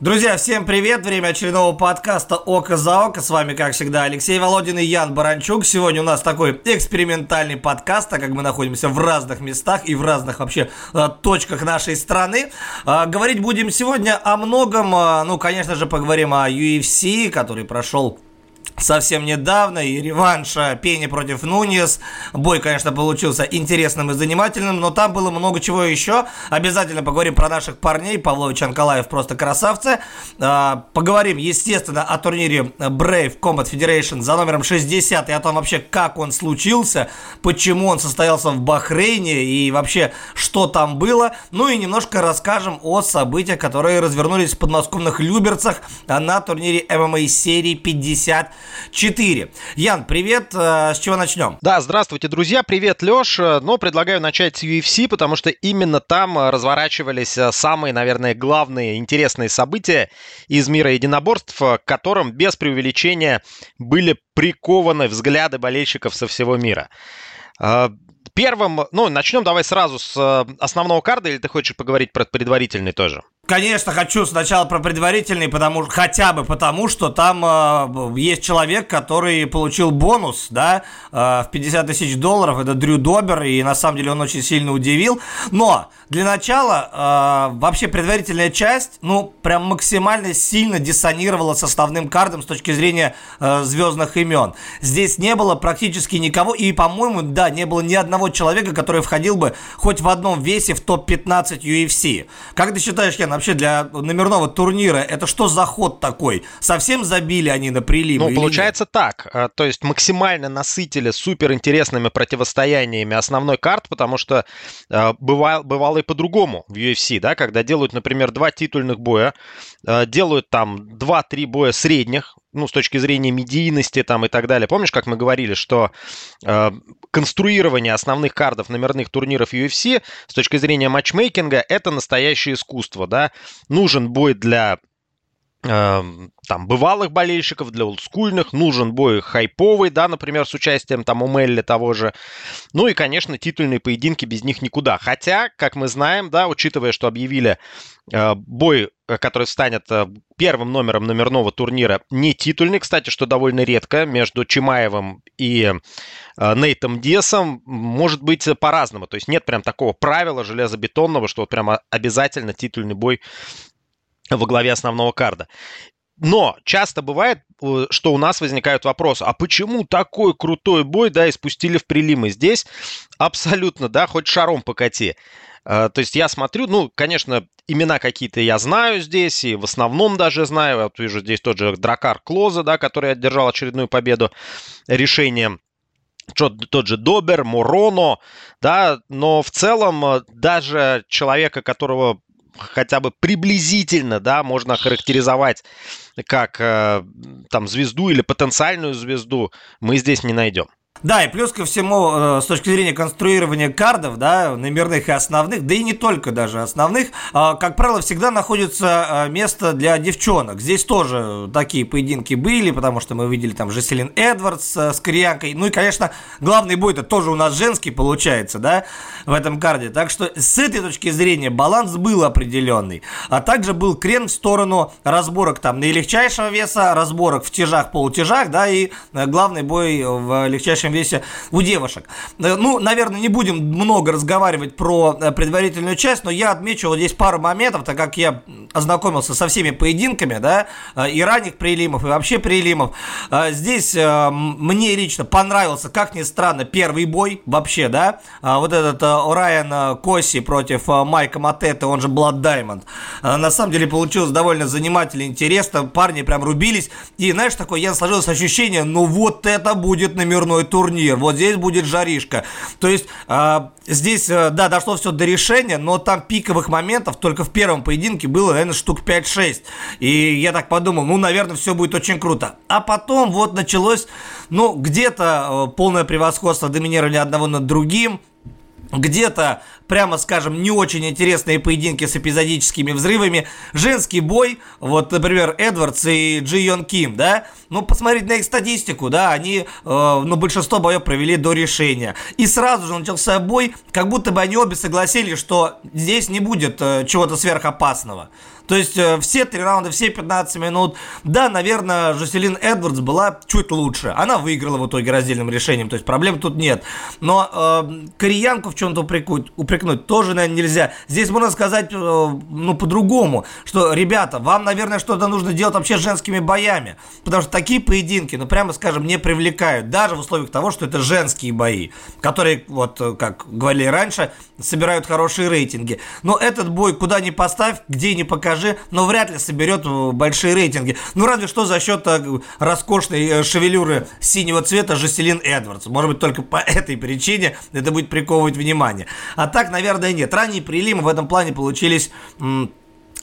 Друзья, всем привет! Время очередного подкаста «Око за око». С вами, как всегда, Алексей Володин и Ян Баранчук. Сегодня у нас такой экспериментальный подкаст, так как мы находимся в разных местах и в разных вообще э, точках нашей страны. Э, говорить будем сегодня о многом. Э, ну, конечно же, поговорим о UFC, который прошел совсем недавно, и реванш Пени против Нуньес. Бой, конечно, получился интересным и занимательным, но там было много чего еще. Обязательно поговорим про наших парней. Павлович Анкалаев просто красавцы. А, поговорим, естественно, о турнире Brave Combat Federation за номером 60 и о том вообще, как он случился, почему он состоялся в Бахрейне и вообще, что там было. Ну и немножко расскажем о событиях, которые развернулись в подмосковных Люберцах на турнире MMA серии 50 4. Ян, привет. Э, с чего начнем? Да, здравствуйте, друзья. Привет, Леш. Э, но предлагаю начать с UFC, потому что именно там э, разворачивались самые, наверное, главные интересные события из мира единоборств, к которым без преувеличения были прикованы взгляды болельщиков со всего мира. Первым, ну, начнем давай сразу с основного карда, или ты хочешь поговорить про предварительный тоже? Конечно, хочу сначала про предварительный, потому хотя бы потому, что там э, есть человек, который получил бонус, да, э, в 50 тысяч долларов. Это Дрю Добер, и на самом деле он очень сильно удивил. Но для начала э, вообще предварительная часть, ну, прям максимально сильно диссонировала с основным картом с точки зрения э, звездных имен. Здесь не было практически никого, и, по-моему, да, не было ни одного человека, который входил бы хоть в одном весе в топ-15 UFC. Как ты считаешь, Ян, вообще для номерного турнира, это что за ход такой? Совсем забили они на прилив? Ну, получается нет? так. Э, то есть максимально насытили супер интересными противостояниями основной карт, потому что э, бывало, бывало и по-другому в UFC, да, когда делают, например, два титульных боя, э, делают там 2-3 боя средних, ну, с точки зрения медийности там и так далее. Помнишь, как мы говорили, что э, конструирование основных кардов номерных турниров UFC с точки зрения матчмейкинга это настоящее искусство, да? Нужен бой для там бывалых болельщиков, для олдскульных, нужен бой хайповый, да, например, с участием там у Мелли того же. Ну и, конечно, титульные поединки без них никуда. Хотя, как мы знаем, да, учитывая, что объявили э, бой, э, который станет э, первым номером номерного турнира, не титульный, кстати, что довольно редко, между Чимаевым и э, Нейтом Десом, может быть по-разному. То есть нет прям такого правила железобетонного, что вот прямо обязательно титульный бой во главе основного карда. Но часто бывает, э, что у нас возникают вопросы, а почему такой крутой бой, да, испустили в прилимы? Здесь абсолютно, да, хоть шаром покати. Э, то есть я смотрю, ну, конечно, имена какие-то я знаю здесь, и в основном даже знаю. Вот вижу здесь тот же Дракар Клоза, да, который одержал очередную победу решением тот же Добер, Муроно, да, но в целом э, даже человека, которого хотя бы приблизительно, да, можно характеризовать как э, там звезду или потенциальную звезду, мы здесь не найдем. Да, и плюс ко всему, э, с точки зрения конструирования кардов, да, номерных и основных, да и не только даже основных, э, как правило, всегда находится э, место для девчонок. Здесь тоже такие поединки были, потому что мы видели там Жеселин Эдвардс с Корианкой. Ну и, конечно, главный бой это тоже у нас женский получается, да, в этом карде. Так что с этой точки зрения баланс был определенный. А также был крен в сторону разборок там наилегчайшего веса, разборок в тяжах, полутяжах, да, и главный бой в легчайшем общем весе у девушек. Э, ну, наверное, не будем много разговаривать про э, предварительную часть, но я отмечу вот здесь пару моментов, так как я ознакомился со всеми поединками, да, э, и ранних прилимов, и вообще прилимов. Здесь мне лично понравился, как ни странно, первый бой вообще, да, вот этот Райан Коси против Майка Матета, он же Blood Diamond. На самом деле получилось довольно занимательно, интересно, парни прям рубились, и знаешь, такое, я сложилось ощущение, ну вот это будет номерной турнир, вот здесь будет жаришка. То есть э, здесь, э, да, дошло все до решения, но там пиковых моментов только в первом поединке было, наверное, штук 5-6. И я так подумал, ну, наверное, все будет очень круто. А потом вот началось, ну, где-то э, полное превосходство доминирования одного над другим, где-то, прямо скажем, не очень интересные поединки с эпизодическими взрывами. Женский бой, вот, например, Эдвардс и Джи Йон Ким, да, ну, посмотреть на их статистику, да, они, э, ну, большинство боев провели до решения. И сразу же начался бой, как будто бы они обе согласились, что здесь не будет э, чего-то сверхопасного. То есть э, все три раунда, все 15 минут. Да, наверное, Жуселин Эдвардс была чуть лучше. Она выиграла в итоге раздельным решением, то есть проблем тут нет. Но э, кореянку в чем-то упрекнуть, упрекнуть тоже, наверное, нельзя. Здесь можно сказать, э, ну, по-другому, что, ребята, вам, наверное, что-то нужно делать вообще с женскими боями. Потому что такие поединки, ну, прямо скажем, не привлекают. Даже в условиях того, что это женские бои, которые, вот, э, как говорили раньше, собирают хорошие рейтинги. Но этот бой куда ни поставь, где ни покажи, покажи, но вряд ли соберет э, большие рейтинги. Ну, разве что за счет э, роскошной э, шевелюры синего цвета Жеселин Эдвардс. Может быть, только по этой причине это будет приковывать внимание. А так, наверное, нет. Ранние прилимы в этом плане получились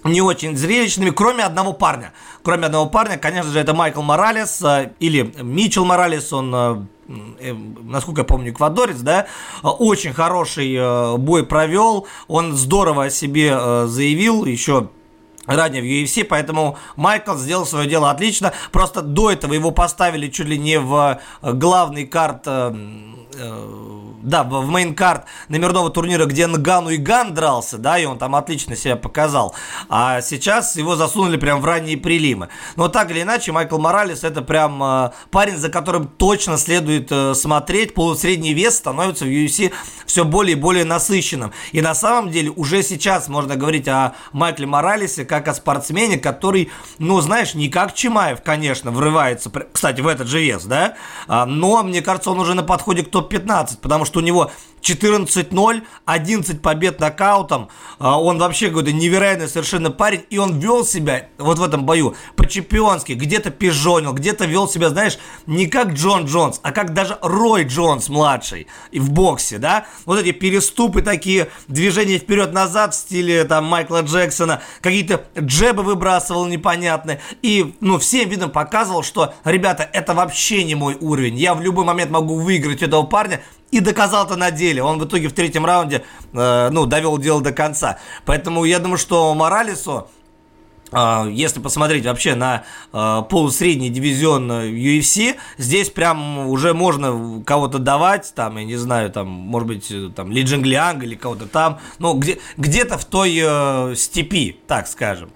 не очень зрелищными, кроме одного парня. Кроме одного парня, конечно же, это Майкл Моралес или Мичел Моралес, он насколько я помню, эквадорец, да, очень хороший бой провел, он здорово о себе заявил, еще ранее в UFC, поэтому Майкл сделал свое дело отлично. Просто до этого его поставили чуть ли не в э, главный карт э, э, да, в main card номерного турнира, где Нгану и Ган дрался, да, и он там отлично себя показал. А сейчас его засунули прям в ранние прилимы. Но так или иначе, Майкл Моралес это прям э, парень, за которым точно следует э, смотреть. Полусредний вес становится в UFC все более и более насыщенным. И на самом деле уже сейчас можно говорить о Майкле Моралесе как о спортсмене, который, ну, знаешь, не как Чимаев, конечно, врывается, кстати, в этот же вес, да, а, но, мне кажется, он уже на подходе к топ-15, потому что у него 14-0, 11 побед нокаутом. А, он вообще какой-то невероятный совершенно парень. И он вел себя вот в этом бою по-чемпионски. Где-то пижонил, где-то вел себя, знаешь, не как Джон Джонс, а как даже Рой Джонс младший и в боксе, да? Вот эти переступы такие, движения вперед-назад в стиле там Майкла Джексона, какие-то джебы выбрасывал непонятные. И, ну, всем видом показывал, что, ребята, это вообще не мой уровень. Я в любой момент могу выиграть этого парня, и доказал это на деле. Он в итоге в третьем раунде, э, ну, довел дело до конца. Поэтому я думаю, что Моралесу если посмотреть вообще на э, полусредний дивизион UFC, здесь прям уже можно кого-то давать, там, я не знаю, там, может быть, там, Ли Джинглианг или кого-то там, ну, где, где-то в той э, степи, так скажем.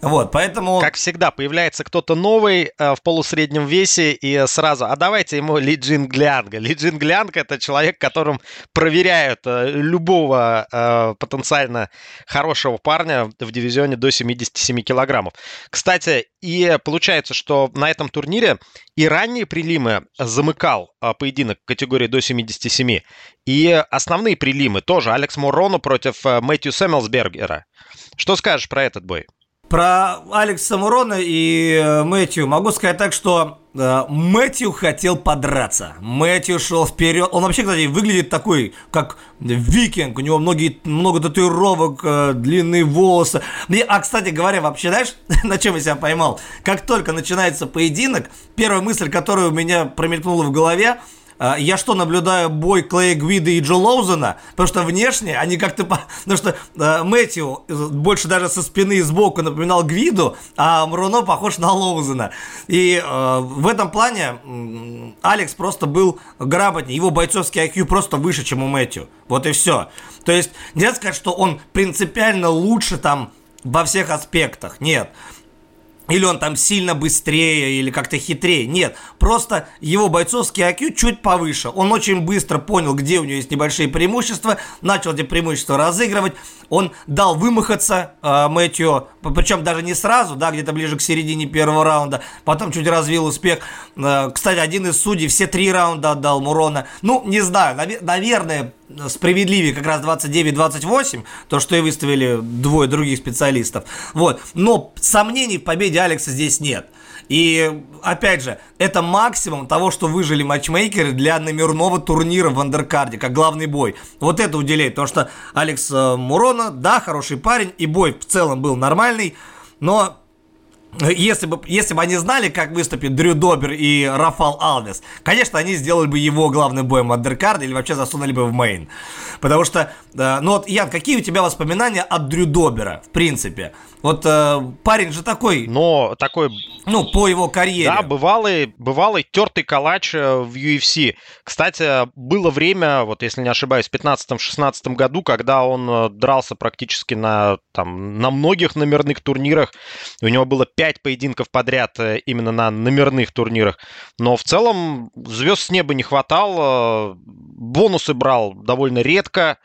Вот, поэтому... Как всегда, появляется кто-то новый э, в полусреднем весе и сразу, а давайте ему Ли Джинглианга. Ли Джинглианг – это человек, которым проверяют э, любого э, потенциально хорошего парня в дивизионе до 77 килограммов. Кстати, и получается, что на этом турнире и ранние прилимы замыкал а, поединок категории до 77, и основные прилимы тоже Алекс Мурону против а, Мэтью Сэммелсбергера. Что скажешь про этот бой? Про Алекса Мурона и э, Мэтью могу сказать так, что Мэтью хотел подраться. Мэтью шел вперед. Он вообще, кстати, выглядит такой, как викинг. У него многие, много татуировок, э, длинные волосы. Мне, а, кстати говоря, вообще, знаешь, на чем я себя поймал? Как только начинается поединок, первая мысль, которая у меня промелькнула в голове – я что, наблюдаю бой Клея Гвида и Джо Лоузена? Потому что внешне они как-то... Потому что э, Мэтью больше даже со спины и сбоку напоминал Гвиду, а Мруно похож на Лоузена. И э, в этом плане э, Алекс просто был грамотнее. Его бойцовский IQ просто выше, чем у Мэтью. Вот и все. То есть нельзя сказать, что он принципиально лучше там во всех аспектах. Нет или он там сильно быстрее, или как-то хитрее. Нет, просто его бойцовский IQ чуть повыше. Он очень быстро понял, где у него есть небольшие преимущества, начал эти преимущества разыгрывать. Он дал вымахаться э, Мэтью, причем даже не сразу, да, где-то ближе к середине первого раунда. Потом чуть развил успех. Э, кстати, один из судей все три раунда отдал Мурона. Ну, не знаю, нав- наверное, справедливее как раз 29-28, то, что и выставили двое других специалистов. Вот. Но сомнений в победе Алекса здесь нет. И, опять же, это максимум того, что выжили матчмейкеры для номерного турнира в андеркарде, как главный бой. Вот это уделяет, потому что Алекс э, Мурона, да, хороший парень, и бой в целом был нормальный, но если бы, если бы они знали, как выступит Дрю Добер и Рафал Алвес, конечно, они сделали бы его главным боем андеркарда или вообще засунули бы в мейн. Потому что, э, ну вот, Ян, какие у тебя воспоминания от Дрю Добера, в принципе? Вот э, парень же такой... Но такой... Ну, по его карьере. Да, бывалый, бывалый тертый калач э, в UFC. Кстати, было время, вот если не ошибаюсь, в 15-16 году, когда он э, дрался практически на, там, на многих номерных турнирах. У него было 5 поединков подряд э, именно на номерных турнирах. Но в целом звезд с неба не хватало. Бонусы брал довольно редко.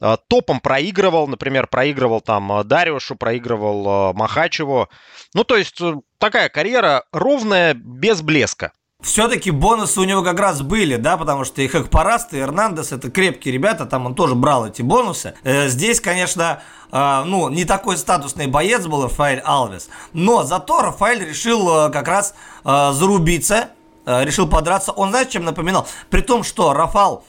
Э, топом проигрывал, например, проигрывал там э, Дариушу, проигрывал Махачеву. Ну, то есть такая карьера ровная, без блеска. Все-таки бонусы у него как раз были, да, потому что и Хакпараст, и Эрнандес это крепкие ребята, там он тоже брал эти бонусы. Здесь, конечно, ну, не такой статусный боец был Рафаэль Алвес, но зато Рафаэль решил как раз зарубиться, решил подраться. Он, знаете, чем напоминал? При том, что Рафал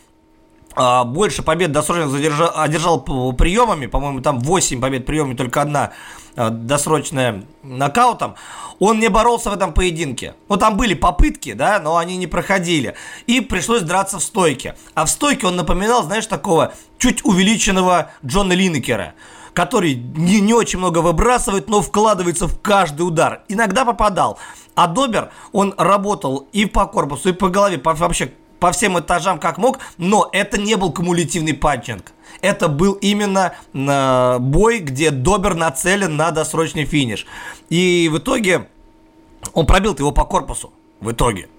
больше побед досрочно задержал, одержал приемами, по-моему, там 8 побед приемами, только одна а, досрочная нокаутом, он не боролся в этом поединке. Ну, там были попытки, да, но они не проходили. И пришлось драться в стойке. А в стойке он напоминал, знаешь, такого чуть увеличенного Джона Линнекера который не, не очень много выбрасывает, но вкладывается в каждый удар. Иногда попадал. А Добер, он работал и по корпусу, и по голове, по, вообще по всем этажам как мог, но это не был кумулятивный патчинг. Это был именно э, бой, где Добер нацелен на досрочный финиш. И в итоге он пробил его по корпусу. В итоге.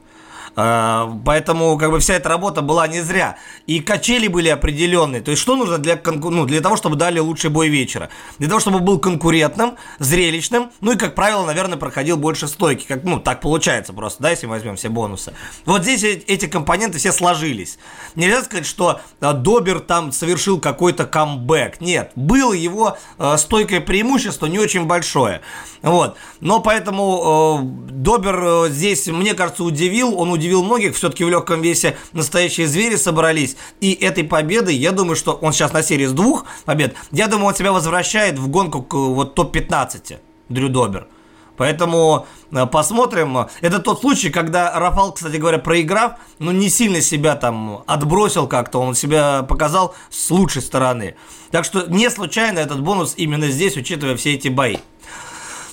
А, поэтому как бы вся эта работа была не зря. И качели были определенные. То есть что нужно для, конку... ну, для того, чтобы дали лучший бой вечера? Для того, чтобы был конкурентным, зрелищным, ну и, как правило, наверное, проходил больше стойки. Как, ну, так получается просто, да, если мы возьмем все бонусы. Вот здесь эти компоненты все сложились. Нельзя сказать, что а, Добер там совершил какой-то камбэк. Нет, было его э, стойкое преимущество не очень большое. Вот. Но поэтому Добер здесь, мне кажется, удивил. Он удивил многих. Все-таки в легком весе настоящие звери собрались. И этой победой, я думаю, что он сейчас на серии с двух побед. Я думаю, он себя возвращает в гонку к вот топ-15. Дрю Добер. Поэтому э, посмотрим. Это тот случай, когда Рафал, кстати говоря, проиграв, ну не сильно себя там отбросил как-то, он себя показал с лучшей стороны. Так что не случайно этот бонус именно здесь, учитывая все эти бои.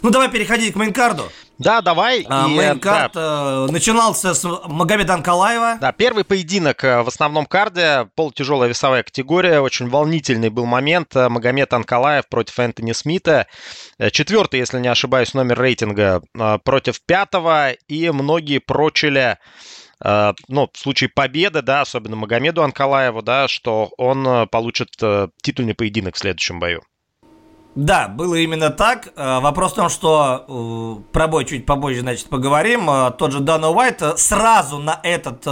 Ну, давай переходить к мейнкарду. Да, давай. А, мейнкард да. Э, начинался с Магомеда Анкалаева. Да, первый поединок э, в основном карде, полутяжелая весовая категория, очень волнительный был момент. Э, Магомед Анкалаев против Энтони Смита. Четвертый, если не ошибаюсь, номер рейтинга против пятого. И многие прочили ну, в случае победы, да, особенно Магомеду Анкалаеву, да, что он получит титульный поединок в следующем бою. Да, было именно так. Э, вопрос в том, что э, про бой чуть попозже, значит, поговорим. Э, тот же Дана Уайт сразу на этот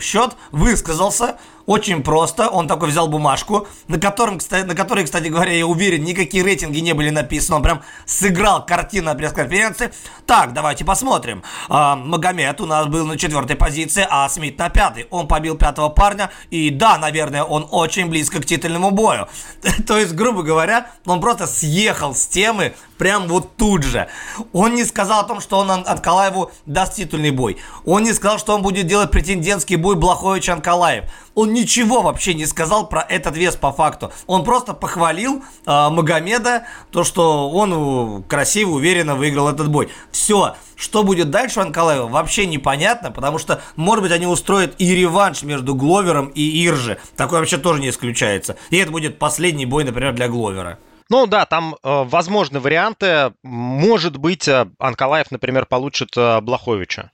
счет высказался очень просто. Он такой взял бумажку, на, котором, кстати, на которой, кстати говоря, я уверен, никакие рейтинги не были написаны. Он прям сыграл картину на пресс-конференции. Так, давайте посмотрим. А, Магомед у нас был на четвертой позиции, а Смит на пятой. Он побил пятого парня. И да, наверное, он очень близко к титульному бою. То есть, грубо говоря, он просто съехал с темы прям вот тут же. Он не сказал о том, что он Анкалаеву даст титульный бой. Он не сказал, что он будет делать претендентский бой Блахович-Анкалаев. Он ничего вообще не сказал про этот вес по факту. Он просто похвалил э, Магомеда, то, что он красиво, уверенно выиграл этот бой. Все. Что будет дальше у Анкалаева, вообще непонятно, потому что, может быть, они устроят и реванш между Гловером и Иржи. Такое вообще тоже не исключается. И это будет последний бой, например, для Гловера. Ну да, там э, возможны варианты. Может быть, э, Анкалаев, например, получит э, Блаховича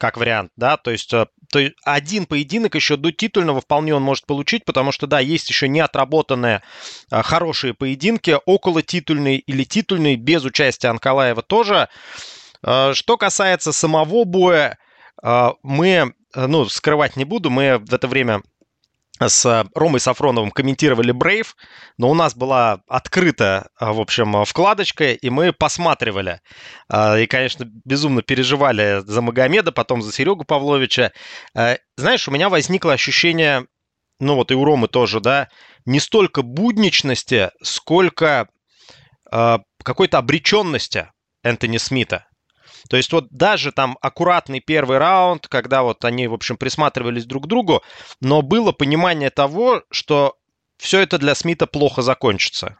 как вариант, да, то есть, э, то есть один поединок еще до титульного вполне он может получить, потому что, да, есть еще не отработанные э, хорошие поединки, около титульный или титульный, без участия Анкалаева тоже. Э, что касается самого боя, мы, ну, скрывать не буду, мы в это время с Ромой Сафроновым комментировали Брейв, но у нас была открыта, в общем, вкладочка, и мы посматривали. И, конечно, безумно переживали за Магомеда, потом за Серегу Павловича. Знаешь, у меня возникло ощущение, ну вот и у Ромы тоже, да, не столько будничности, сколько какой-то обреченности Энтони Смита. То есть вот даже там аккуратный первый раунд, когда вот они, в общем, присматривались друг к другу, но было понимание того, что все это для Смита плохо закончится.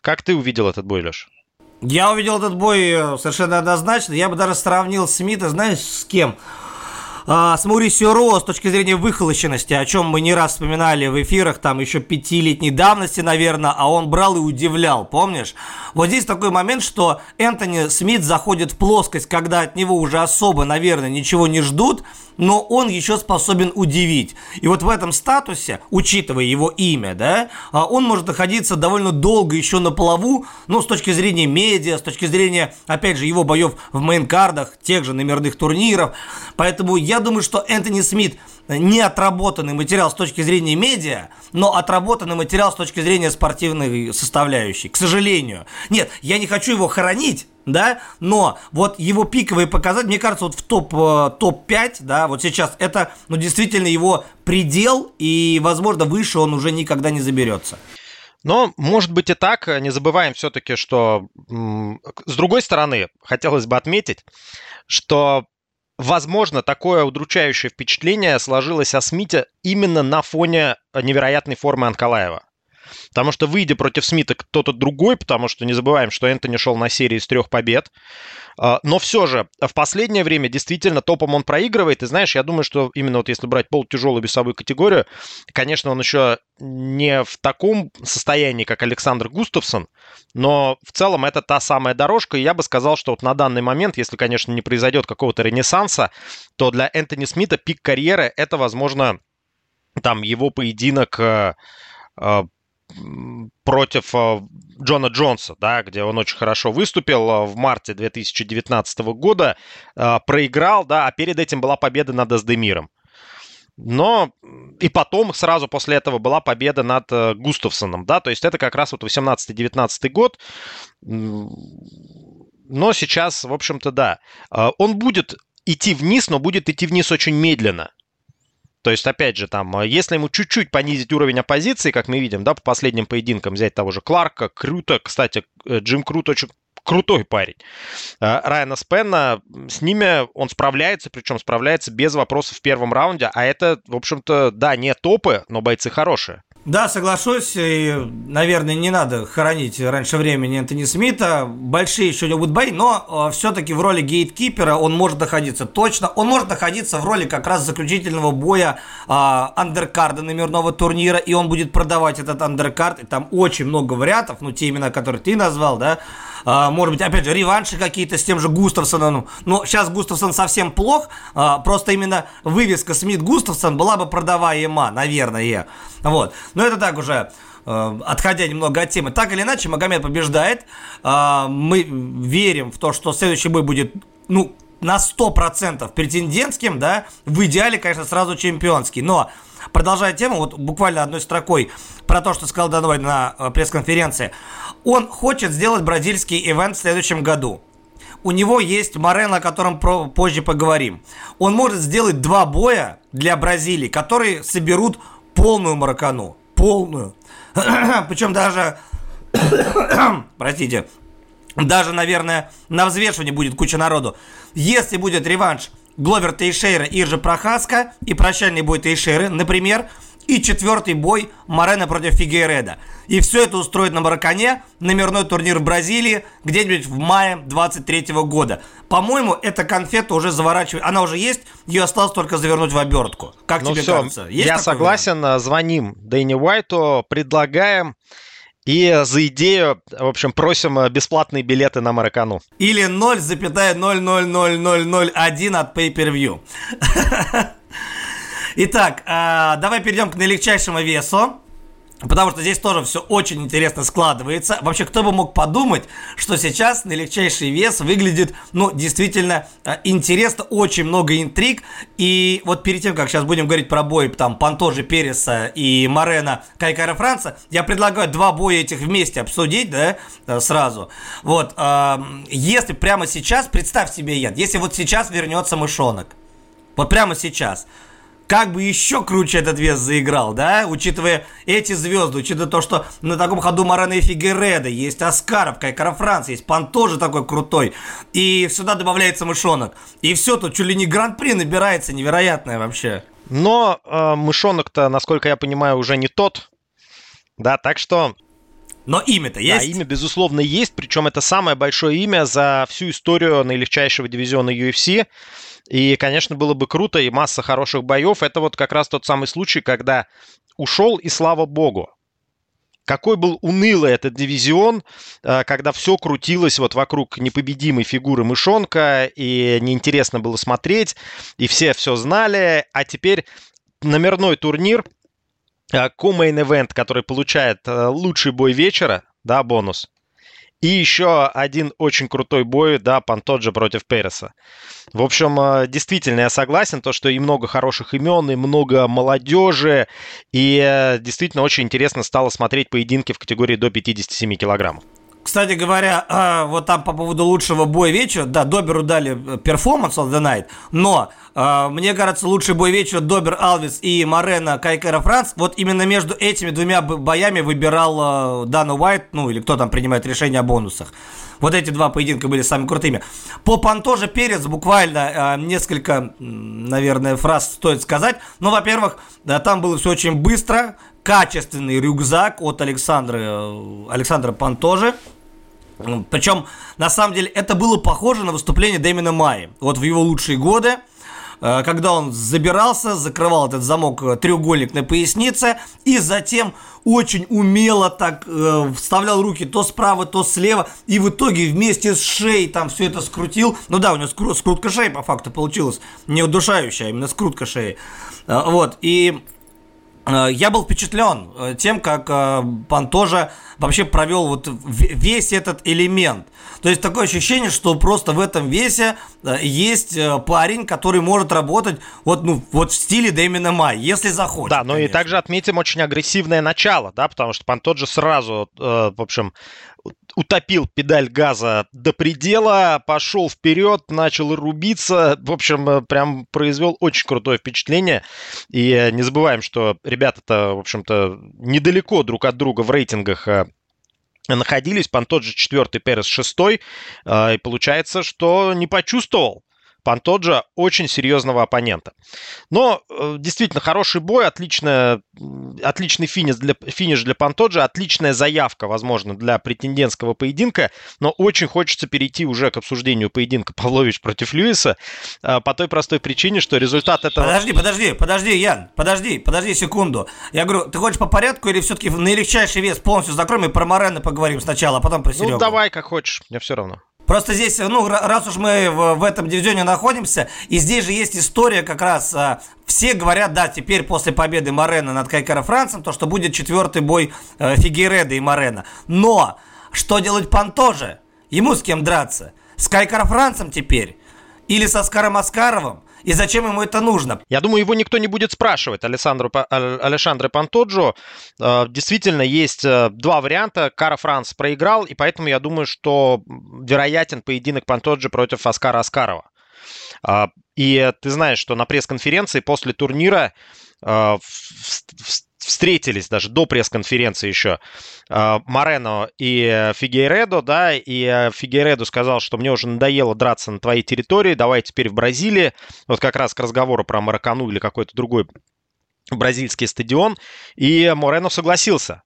Как ты увидел этот бой, Леш? Я увидел этот бой э, совершенно однозначно. Я бы даже сравнил Смита, знаешь, с кем? А, с Маурисио Ро с точки зрения выхолощенности, о чем мы не раз вспоминали в эфирах, там еще пятилетней давности, наверное, а он брал и удивлял, помнишь? Вот здесь такой момент, что Энтони Смит заходит в плоскость, когда от него уже особо, наверное, ничего не ждут, но он еще способен удивить. И вот в этом статусе, учитывая его имя, да, а, он может находиться довольно долго еще на плаву, ну, с точки зрения медиа, с точки зрения, опять же, его боев в мейнкардах, тех же номерных турниров. Поэтому я думаю, что Энтони Смит не отработанный материал с точки зрения медиа, но отработанный материал с точки зрения спортивной составляющей. К сожалению. Нет, я не хочу его хоронить, да, но вот его пиковые показатели, мне кажется, вот в топ, э, топ-5, да, вот сейчас это, ну, действительно его предел, и, возможно, выше он уже никогда не заберется. Но, может быть и так, не забываем все-таки, что, с другой стороны, хотелось бы отметить, что Возможно, такое удручающее впечатление сложилось о Смите именно на фоне невероятной формы Анкалаева. Потому что, выйдя против Смита кто-то другой, потому что не забываем, что Энтони шел на серии из трех побед, но все же в последнее время действительно топом он проигрывает. И знаешь, я думаю, что именно вот если брать полутяжелую весовую категорию, конечно, он еще не в таком состоянии, как Александр Густавсон, но в целом это та самая дорожка. И я бы сказал, что вот на данный момент, если, конечно, не произойдет какого-то ренессанса, то для Энтони Смита пик карьеры это, возможно, там его поединок э, э, против э, Джона Джонса, да, где он очень хорошо выступил э, в марте 2019 года, э, проиграл, да, а перед этим была победа над Аздемиром. Но и потом сразу после этого была победа над Густавсоном, да, то есть это как раз вот 18-19 год. Но сейчас, в общем-то, да. Он будет идти вниз, но будет идти вниз очень медленно. То есть, опять же, там, э, если ему чуть-чуть понизить уровень оппозиции, как мы видим, да, по последним поединкам взять того же Кларка, Круто, кстати, э, Джим Крут очень крутой парень. Э, Райана Спенна, с ними он справляется, причем справляется без вопросов в первом раунде, а это, в общем-то, да, не топы, но бойцы хорошие. Да, соглашусь. И, наверное, не надо хоронить раньше времени Энтони Смита. Большие еще не будут бои, но э, все-таки в роли гейткипера он может находиться точно. Он может находиться в роли как раз заключительного боя э, андеркарда номерного турнира, и он будет продавать этот андеркард. И там очень много вариантов, ну, те имена, которые ты назвал, да, а, может быть, опять же, реванши какие-то с тем же Густавсоном. Но сейчас Густавсон совсем плох, а, просто именно вывеска Смит-Густавсон была бы продаваема, наверное. Вот. Но это так уже а, отходя немного от темы. Так или иначе, Магомед побеждает. Мы верим в то, что следующий бой будет, ну, на 100% претендентским, да, в идеале, конечно, сразу чемпионский. Но Продолжая тему, вот буквально одной строкой про то, что сказал Даной на э, пресс-конференции. Он хочет сделать бразильский ивент в следующем году. У него есть Морен, о котором позже поговорим. Он может сделать два боя для Бразилии, которые соберут полную маракану. Полную. Причем даже... Простите. Даже, наверное, на взвешивании будет куча народу. Если будет реванш Гловер Тейшейра и Иржа Прохаска и прощальный бой Тейшейры, например, и четвертый бой Морена против Фигейреда. И все это устроит на Маракане номерной турнир в Бразилии где-нибудь в мае 23 года. По-моему, эта конфета уже заворачивает. Она уже есть, ее осталось только завернуть в обертку. Как ну тебе все, кажется? Есть я согласен, вариант? звоним Дэнни Уайту, предлагаем и за идею, в общем, просим э, бесплатные билеты на Маракану. Или 0,00001 от Pay-Per-View. Итак, э, давай перейдем к наилегчайшему весу. Потому что здесь тоже все очень интересно складывается. Вообще, кто бы мог подумать, что сейчас на легчайший вес выглядит, ну, действительно э, интересно, очень много интриг. И вот перед тем, как сейчас будем говорить про бой там Пантожи Переса и Марена Кайкара Франца, я предлагаю два боя этих вместе обсудить, да, э, сразу. Вот, если прямо сейчас, представь себе, Ян, если вот сейчас вернется мышонок, вот прямо сейчас – как бы еще круче этот вес заиграл, да, учитывая эти звезды, учитывая то, что на таком ходу Морена и Фигереда, есть Аскаров, Кайкара Франц, есть Пан тоже такой крутой, и сюда добавляется мышонок, и все, тут чуть ли не гран-при набирается, невероятное вообще. Но э, мышонок-то, насколько я понимаю, уже не тот, да, так что но имя-то есть? Да, имя, безусловно, есть. Причем это самое большое имя за всю историю наилегчайшего дивизиона UFC. И, конечно, было бы круто и масса хороших боев. Это вот как раз тот самый случай, когда ушел и слава богу. Какой был унылый этот дивизион, э, когда все крутилось вот вокруг непобедимой фигуры мышонка, и неинтересно было смотреть, и все все знали. А теперь номерной турнир, Co-Main Event, который получает э, лучший бой вечера, да, бонус. И еще один очень крутой бой, да, Пантоджа против Переса. В общем, э, действительно, я согласен, то, что и много хороших имен, и много молодежи, и э, действительно очень интересно стало смотреть поединки в категории до 57 килограммов. Кстати говоря, а, вот там по поводу лучшего боя вечера, да, Доберу дали э, перформанс of the night, но а, мне кажется, лучший бой вечера Добер Алвис и Морена Кайкера Франц, вот именно между этими двумя боями выбирал Дана Уайт, ну или кто там принимает решение о бонусах. Вот эти два поединка были самыми крутыми. По Пантоже Перец буквально э, несколько, наверное, фраз стоит сказать. Ну, во-первых, да, там было все очень быстро, качественный рюкзак от Александра, Александра Пантожи. Причем, на самом деле, это было похоже на выступление Дэмина Майи. Вот в его лучшие годы, э, когда он забирался, закрывал этот замок э, треугольник на пояснице, и затем очень умело так э, вставлял руки то справа, то слева, и в итоге вместе с шеей там все это скрутил. Ну да, у него скру- скрутка шеи по факту получилась, не удушающая, а именно скрутка шеи. Э, вот, и я был впечатлен э, тем, как э, Пантожа вообще провел вот весь этот элемент. То есть такое ощущение, что просто в этом весе есть парень, который может работать вот, ну, вот в стиле Дэмина Май, если захочет. Да, но конечно. и также отметим очень агрессивное начало, да, потому что Пантоджа сразу, в общем, утопил педаль газа до предела, пошел вперед, начал рубиться. В общем, э, прям произвел очень крутое впечатление. И э, не забываем, что ребята-то, в общем-то, недалеко друг от друга в рейтингах э, находились. Пан тот же четвертый, Перес шестой. И получается, что не почувствовал Пантоджа очень серьезного оппонента. Но э, действительно хороший бой, отличная, отличный финиш для, финиш для Пантоджа, отличная заявка, возможно, для претендентского поединка, но очень хочется перейти уже к обсуждению поединка Павлович против Льюиса э, по той простой причине, что результат этого... Подожди, подожди, подожди, Ян, подожди, подожди секунду. Я говорю, ты хочешь по порядку или все-таки в наилегчайший вес полностью закроем и про Морена поговорим сначала, а потом про Серегу? Ну, давай как хочешь, мне все равно. Просто здесь, ну, раз уж мы в, в этом дивизионе находимся, и здесь же есть история как раз, а, все говорят, да, теперь после победы Морена над Кайкара Францем, то, что будет четвертый бой а, Фигереда и Морена. Но, что делать Пантоже? Ему с кем драться? С Кайкара Францем теперь? Или со Скаром Аскаровым? И зачем ему это нужно? Я думаю, его никто не будет спрашивать, Александру, Алешандре Пантоджо. Э, действительно, есть э, два варианта. Кара Франц проиграл, и поэтому я думаю, что вероятен поединок Пантоджо против Аскара Аскарова. Э, и ты знаешь, что на пресс-конференции после турнира встретились даже до пресс-конференции еще э, Морено и Фигейредо, да, и э, Фигейредо сказал, что мне уже надоело драться на твоей территории, давай теперь в Бразилии, вот как раз к разговору про Маракану или какой-то другой бразильский стадион, и Морено согласился.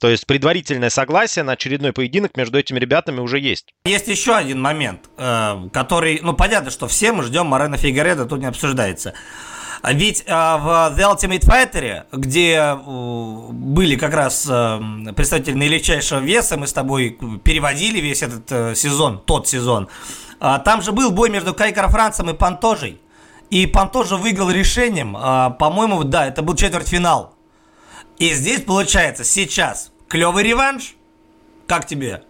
То есть предварительное согласие на очередной поединок между этими ребятами уже есть. Есть еще один момент, э, который, ну понятно, что все мы ждем Морено Фигередо, тут не обсуждается. А ведь а, в The Ultimate Fighter, где были как раз а, представители наилегчайшего веса, мы с тобой переводили весь этот а, сезон, тот сезон, а, там же был бой между Кайкар Францем и Пантожей. И Пантожа выиграл решением, а, по-моему, да, это был четвертьфинал. И здесь получается сейчас клевый реванш. Как тебе?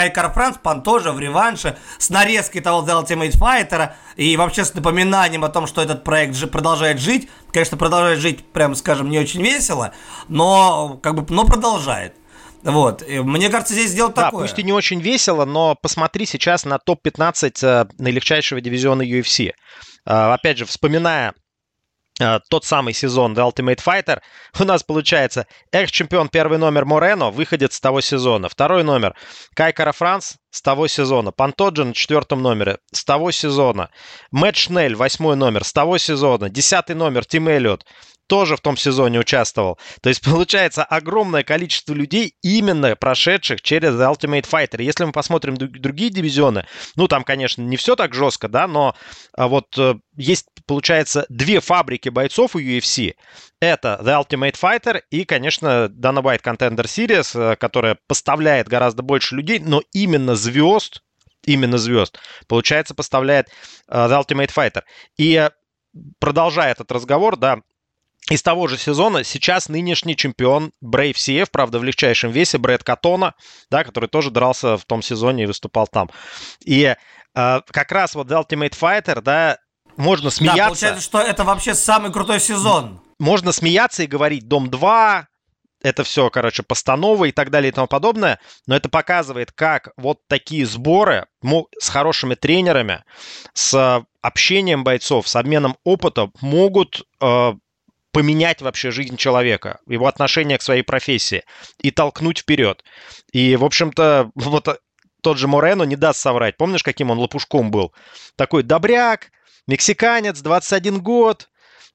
Кайкар Франц, Пантожа в реванше с нарезкой того The Ultimate Fighter и вообще с напоминанием о том, что этот проект же продолжает жить. Конечно, продолжает жить, прям скажем, не очень весело, но как бы, но продолжает. Вот. Мне кажется, здесь сделать да, такое. пусть и не очень весело, но посмотри сейчас на топ-15 э, наилегчайшего дивизиона UFC. Э, опять же, вспоминая тот самый сезон The Ultimate Fighter, у нас получается экс-чемпион первый номер Морено, выходит с того сезона. Второй номер Кайкара Франс с того сезона. Пантоджи на четвертом номере с того сезона. Мэтт Шнель, восьмой номер, с того сезона. Десятый номер Тим Эллиот тоже в том сезоне участвовал. То есть получается огромное количество людей, именно прошедших через Ultimate Fighter. Если мы посмотрим другие дивизионы, ну там, конечно, не все так жестко, да, но а, вот э, есть, получается, две фабрики бойцов у UFC. Это The Ultimate Fighter и, конечно, Dana White Contender Series, э, которая поставляет гораздо больше людей, но именно звезд, именно звезд, получается, поставляет э, The Ultimate Fighter. И продолжая этот разговор, да, из того же сезона сейчас нынешний чемпион Брейв CF, правда, в легчайшем весе, Брэд Катона, да, который тоже дрался в том сезоне и выступал там. И э, как раз вот The Ultimate Fighter, да, можно смеяться. Да, получается, что это вообще самый крутой сезон. Можно смеяться и говорить «Дом 2», это все, короче, постанова и так далее и тому подобное, но это показывает, как вот такие сборы с хорошими тренерами, с общением бойцов, с обменом опыта могут э, поменять вообще жизнь человека, его отношение к своей профессии и толкнуть вперед. И, в общем-то, вот тот же Морено не даст соврать. Помнишь, каким он лопушком был? Такой добряк, мексиканец, 21 год,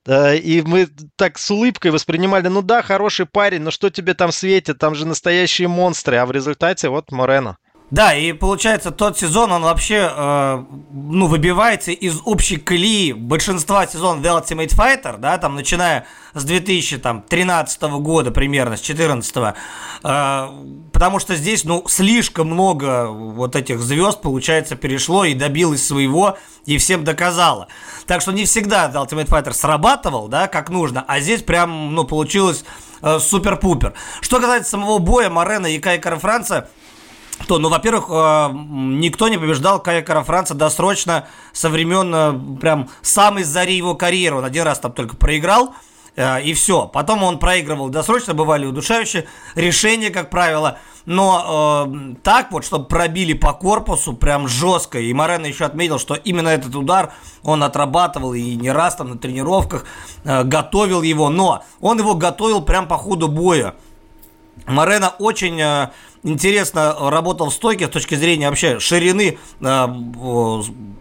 и мы так с улыбкой воспринимали, ну да, хороший парень, но что тебе там светит, там же настоящие монстры, а в результате вот Морено. Да, и получается, тот сезон, он вообще, э, ну, выбивается из общей колеи большинства сезонов The Ultimate Fighter, да, там, начиная с 2013 года примерно, с 2014, э, потому что здесь, ну, слишком много вот этих звезд, получается, перешло и добилось своего, и всем доказало. Так что не всегда The Ultimate Fighter срабатывал, да, как нужно, а здесь прям, ну, получилось э, супер-пупер. Что касается самого боя Морена и Кайкара Франца, то, ну, во-первых, э, никто не побеждал Кая Кара Франца досрочно со времен э, прям самой зари его карьеры. Он один раз там только проиграл, э, и все. Потом он проигрывал досрочно, бывали удушающие решения, как правило. Но э, так вот, чтобы пробили по корпусу прям жестко. И Морено еще отметил, что именно этот удар он отрабатывал и не раз там на тренировках э, готовил его. Но он его готовил прям по ходу боя. Морено очень э, интересно работал в стойке с точки зрения вообще ширины, э,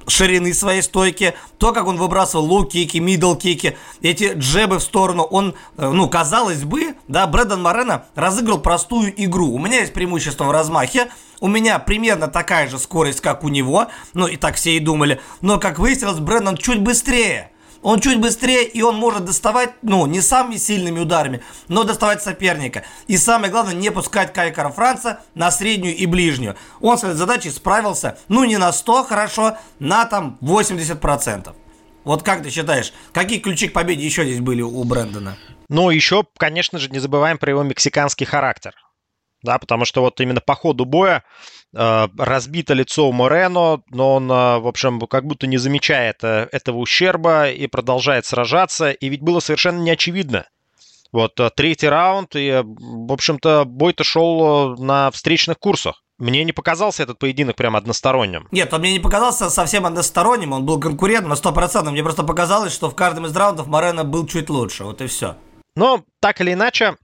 ширины своей стойки, то, как он выбрасывал лоу-кики, мидл-кики, эти джебы в сторону, он, э, ну, казалось бы, да, Брэдон Морено разыграл простую игру. У меня есть преимущество в размахе, у меня примерно такая же скорость, как у него, ну, и так все и думали, но, как выяснилось, Брэдон чуть быстрее. Он чуть быстрее, и он может доставать, ну, не самыми сильными ударами, но доставать соперника. И самое главное, не пускать Кайкара Франца на среднюю и ближнюю. Он с этой задачей справился, ну, не на 100, хорошо, на там 80%. Вот как ты считаешь, какие ключи к победе еще здесь были у Брэндона? Ну, еще, конечно же, не забываем про его мексиканский характер. Да, потому что вот именно по ходу боя Э, разбито лицо у Морено, но он, э, в общем, как будто не замечает э, этого ущерба и продолжает сражаться. И ведь было совершенно неочевидно. Вот третий раунд, и, в общем-то, бой-то шел на встречных курсах. Мне не показался этот поединок прям односторонним. Нет, он мне не показался совсем односторонним, он был конкурентом на 100%. Мне просто показалось, что в каждом из раундов Морено был чуть лучше, вот и все. Но, так или иначе,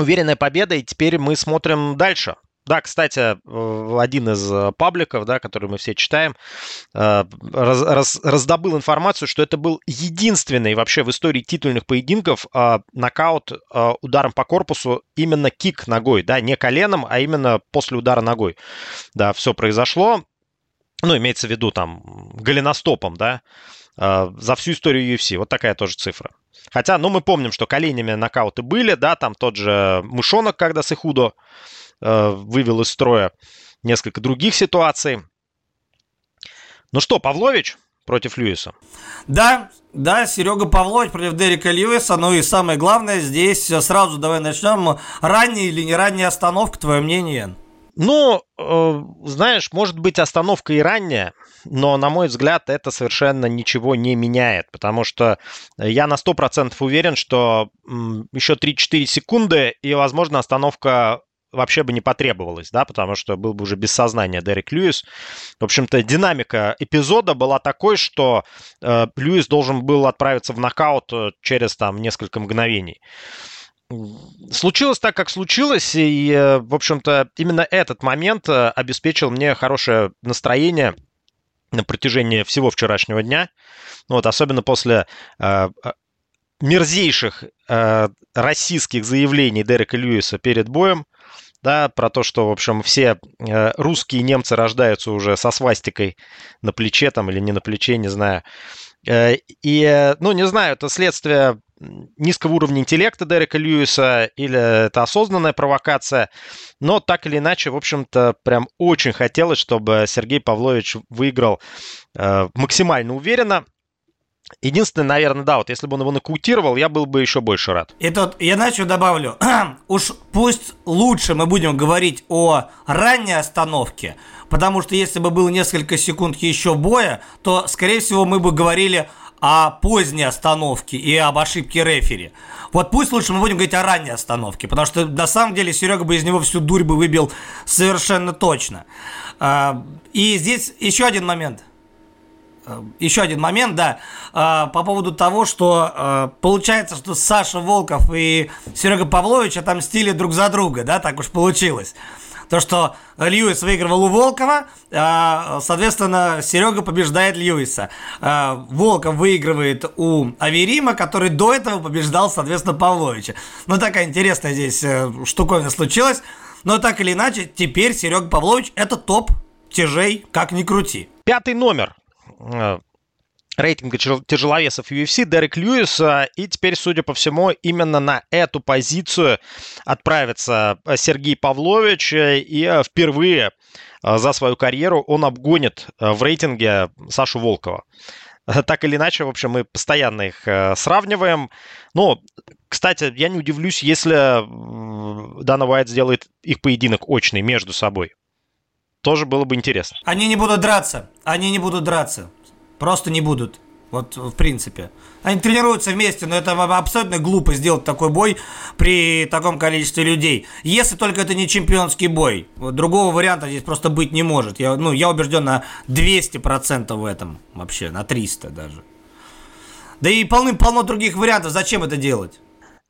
уверенная победа, и теперь мы смотрим дальше. Да, кстати, один из э, пабликов, да, который мы все читаем, э, раз, раз, раздобыл информацию, что это был единственный вообще в истории титульных поединков нокаут ударом по корпусу, именно кик ногой, да, не коленом, а именно после удара ногой. Да, все произошло. Ну, имеется в виду там голеностопом, да, за всю историю UFC. Вот такая тоже цифра. Хотя, ну, мы помним, что коленями нокауты были, да, там тот же Мышонок, когда с Ихудо Э, вывел из строя несколько других ситуаций. Ну что, Павлович против Льюиса? Да, да, Серега Павлович против Дерека Льюиса. Ну и самое главное, здесь э, сразу давай начнем. Ранняя или не ранняя остановка, твое мнение? Ну, э, знаешь, может быть остановка и ранняя, но, на мой взгляд, это совершенно ничего не меняет, потому что я на 100% уверен, что еще 3-4 секунды, и, возможно, остановка вообще бы не потребовалось, да, потому что был бы уже без сознания Дерек Льюис. В общем-то, динамика эпизода была такой, что э, Льюис должен был отправиться в нокаут э, через там несколько мгновений. Случилось так, как случилось, и, э, в общем-то, именно этот момент э, обеспечил мне хорошее настроение на протяжении всего вчерашнего дня. Ну вот, особенно после э, мерзейших э, российских заявлений Дерека Льюиса перед боем, да, про то, что, в общем, все э, русские немцы рождаются уже со свастикой на плече там или не на плече, не знаю. Э, и, э, ну, не знаю, это следствие низкого уровня интеллекта Дерека Льюиса или это осознанная провокация. Но так или иначе, в общем-то, прям очень хотелось, чтобы Сергей Павлович выиграл э, максимально уверенно. Единственное, наверное, да, вот если бы он его нокаутировал, я был бы еще больше рад. И тут я начал добавлю, уж пусть лучше мы будем говорить о ранней остановке, потому что если бы было несколько секунд еще боя, то, скорее всего, мы бы говорили о поздней остановке и об ошибке рефери. Вот пусть лучше мы будем говорить о ранней остановке, потому что на самом деле Серега бы из него всю дурь бы выбил совершенно точно. А, и здесь еще один момент. А, еще один момент, да, а, по поводу того, что получается, что Саша Волков и Серега Павлович отомстили друг за друга, да, так уж получилось. То, что Льюис выигрывал у Волкова, а, соответственно, Серега побеждает Льюиса. А, Волков выигрывает у Аверима, который до этого побеждал, соответственно, Павловича. Ну, такая интересная здесь э, штуковина случилась. Но так или иначе, теперь Серега Павлович это топ тяжей, как ни крути. Пятый номер э, рейтинга тяжеловесов UFC Дерек Льюис. И теперь, судя по всему, именно на эту позицию отправится э, Сергей Павлович. И э, впервые э, за свою карьеру он обгонит в рейтинге Сашу Волкова. Так или иначе, в общем, мы постоянно их сравниваем. Но, кстати, я не удивлюсь, если Дана Уайт сделает их поединок очный между собой. Тоже было бы интересно. Они не будут драться. Они не будут драться. Просто не будут. Вот, в принципе. Они тренируются вместе, но это абсолютно глупо сделать такой бой при таком количестве людей. Если только это не чемпионский бой. Другого варианта здесь просто быть не может. Я, ну, я убежден на 200% в этом вообще, на 300 даже. Да и полным-полно других вариантов. Зачем это делать?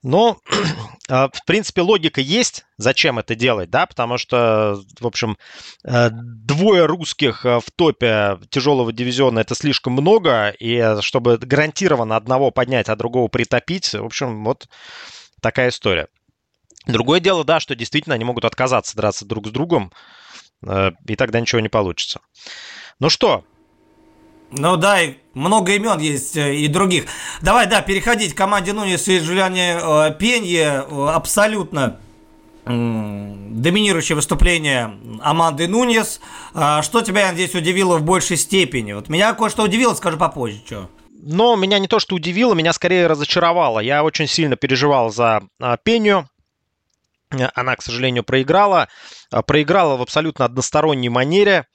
Но, а, в принципе, логика есть, зачем это делать, да, потому что, в общем, э, двое русских э, в топе тяжелого дивизиона это слишком много, и чтобы гарантированно одного поднять, а другого притопить, в общем, вот такая история. Другое дело, да, что действительно они могут отказаться драться друг с другом, э, и тогда ничего не получится. Ну что, ну да, и много имен есть э, и других. Давай, да, переходить к команде Нунес и Джулиане э, Пенье. Э, абсолютно доминирующее выступление Аманды Нунес. Что тебя здесь удивило в большей степени? Вот меня кое-что удивило, скажу попозже, что. Но меня не то, что удивило, меня скорее разочаровало. Я очень сильно переживал за Пеню. Она, к сожалению, проиграла. А, проиграла в абсолютно односторонней манере.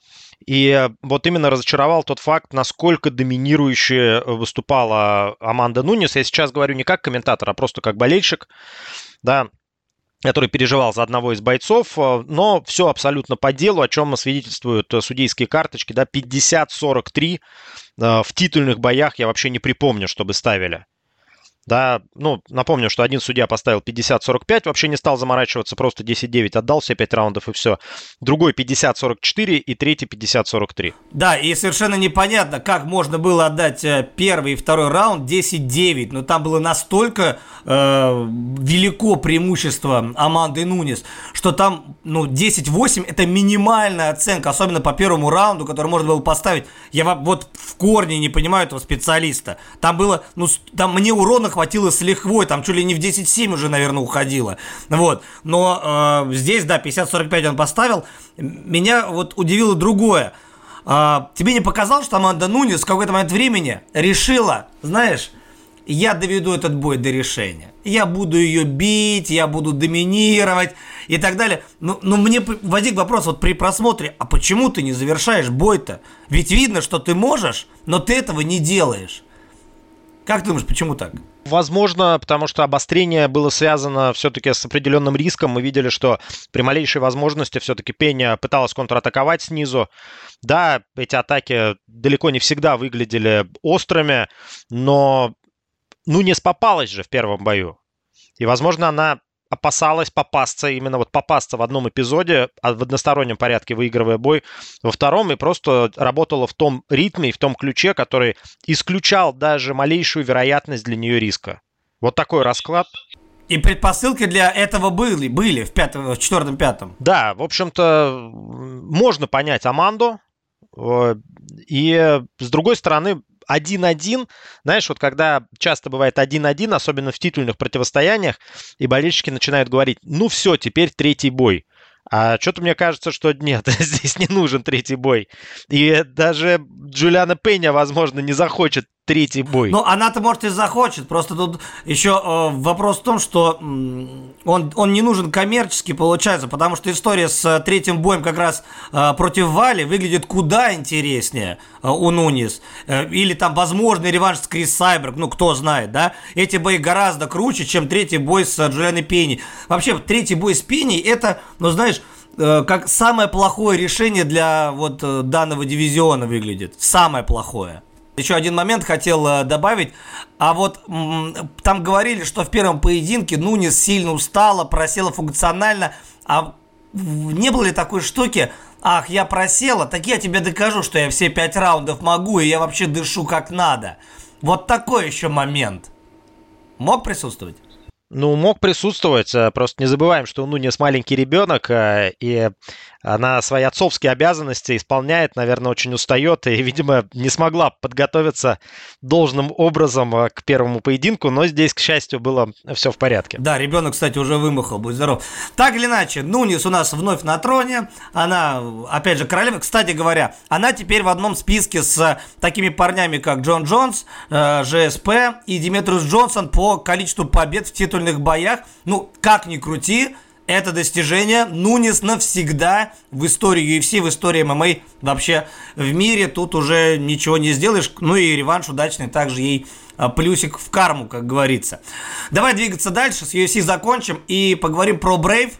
И э, вот именно разочаровал тот факт, насколько доминирующе выступала Аманда Нунис. Я сейчас говорю не как комментатор, а просто как болельщик, да, который переживал за одного из бойцов, э, но все абсолютно по делу, о чем свидетельствуют судейские карточки, да, 50-43 э, в титульных боях я вообще не припомню, чтобы ставили. Да, ну, напомню, что один судья поставил 50-45, вообще не стал заморачиваться, просто 10-9 отдал все 5 раундов и все. Другой 50-44 и третий 50-43. Да, и совершенно непонятно, как можно было отдать э, первый и второй раунд 10-9, но там было настолько э, велико преимущество Аманды Нунис, что там, ну, 10-8 это минимальная оценка, особенно по первому раунду, который можно было поставить. Я вот в корне не понимаю этого специалиста. Там было, ну, там мне урона хватило с лихвой, там чуть ли не в 10-7 уже, наверное, уходило. Вот. Но э, здесь, да, 50-45 он поставил. Меня вот удивило другое. Э, тебе не показалось, что Аманда Нунис в какой-то момент времени решила, знаешь, я доведу этот бой до решения. Я буду ее бить, я буду доминировать и так далее. Но, но мне возник вопрос вот при просмотре, а почему ты не завершаешь бой-то? Ведь видно, что ты можешь, но ты этого не делаешь. Как ты думаешь, почему так? Возможно, потому что обострение было связано все-таки с определенным риском. Мы видели, что при малейшей возможности все-таки Пеня пыталась контратаковать снизу. Да, эти атаки далеко не всегда выглядели острыми, но ну не спопалась же в первом бою. И, возможно, она опасалась попасться, именно вот попасться в одном эпизоде, а в одностороннем порядке выигрывая бой во втором, и просто работала в том ритме и в том ключе, который исключал даже малейшую вероятность для нее риска. Вот такой расклад. И предпосылки для этого были, были в, пятом, в четвертом, пятом. Да, в общем-то, можно понять Аманду. Э, и, с другой стороны, 1-1, знаешь, вот когда часто бывает 1-1, особенно в титульных противостояниях, и болельщики начинают говорить, ну все, теперь третий бой. А что-то мне кажется, что нет, здесь не нужен третий бой. И даже Джулиана Пеня, возможно, не захочет третий бой. Ну, она-то, может, и захочет. Просто тут еще э, вопрос в том, что он, он не нужен коммерчески, получается, потому что история с э, третьим боем как раз э, против Вали выглядит куда интереснее э, у Нунис. Э, или там возможный реванш с Крис Сайберг, ну, кто знает, да? Эти бои гораздо круче, чем третий бой с э, Джулианой Пенни. Вообще, третий бой с Пенни, это, ну, знаешь, э, как самое плохое решение для вот э, данного дивизиона выглядит. Самое плохое. Еще один момент хотел э, добавить. А вот там говорили, что в первом поединке Нунис сильно устала, просела функционально. А не было ли такой штуки? Ах, я просела, так я тебе докажу, что я все пять раундов могу, и я вообще дышу как надо. Вот такой еще момент. Мог присутствовать? Ну, мог присутствовать, э, просто не забываем, что у Нунес маленький ребенок, э, и она свои отцовские обязанности исполняет, наверное, очень устает и, видимо, не смогла подготовиться должным образом э, к первому поединку, но здесь, к счастью, было все в порядке. Да, ребенок, кстати, уже вымахал, будь здоров. Так или иначе, Нунис у нас вновь на троне, она, опять же, королева. Кстати говоря, она теперь в одном списке с такими парнями, как Джон Джонс, ЖСП и Димитриус Джонсон по количеству побед в титульных боях. Ну, как ни крути, это достижение Нунис навсегда в истории UFC, в истории ММА вообще в мире. Тут уже ничего не сделаешь. Ну и реванш удачный также ей а, плюсик в карму, как говорится. Давай двигаться дальше, с UFC закончим и поговорим про Brave.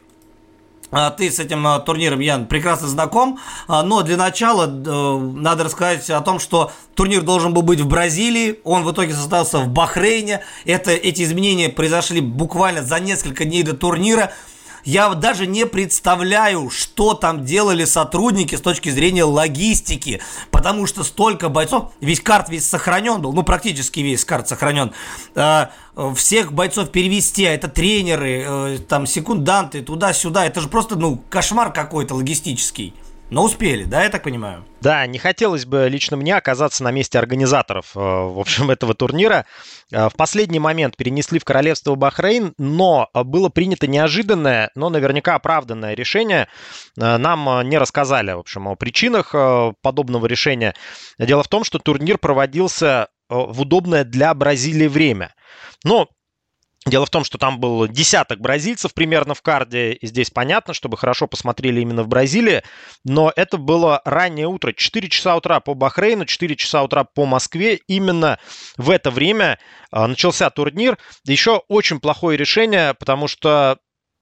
А, ты с этим а, турниром, Ян, прекрасно знаком, но для начала э, надо рассказать о том, что турнир должен был быть в Бразилии, он в итоге состоялся в Бахрейне. Это, эти изменения произошли буквально за несколько дней до турнира. Я даже не представляю, что там делали сотрудники с точки зрения логистики, потому что столько бойцов, весь карт весь сохранен был, ну практически весь карт сохранен, э, всех бойцов перевести, а это тренеры, э, там секунданты, туда-сюда, это же просто, ну, кошмар какой-то логистический. Но успели, да, я так понимаю? Да, не хотелось бы лично мне оказаться на месте организаторов, э, в общем, этого турнира. Э, в последний момент перенесли в королевство Бахрейн, но было принято неожиданное, но наверняка оправданное решение. Э, нам не рассказали, в общем, о причинах подобного решения. Дело в том, что турнир проводился в удобное для Бразилии время. Но Дело в том, что там был десяток бразильцев примерно в карде, и здесь понятно, чтобы хорошо посмотрели именно в Бразилии, но это было раннее утро, 4 часа утра по Бахрейну, 4 часа утра по Москве, именно в это время а, начался турнир. Еще очень плохое решение, потому что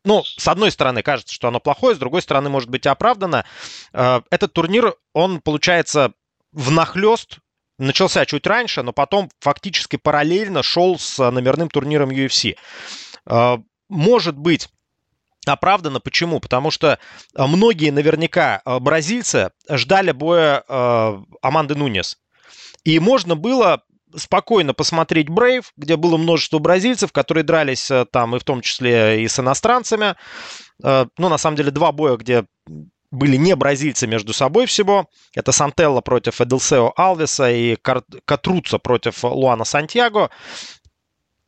ну, с одной стороны, кажется, что оно плохое, с другой стороны, может быть, оправдано. А, этот турнир, он, получается, внахлест начался чуть раньше, но потом фактически параллельно шел с номерным турниром UFC. А, может быть, оправдано. Почему? Потому что многие наверняка бразильцы ждали боя Аманды Нунес. И можно было спокойно посмотреть Брейв, где было множество бразильцев, которые дрались там и в том числе и с иностранцами. Ну, на самом деле, два боя, где были не бразильцы между собой всего. Это Сантелло против Эделсео Алвеса и Катруца против Луана Сантьяго.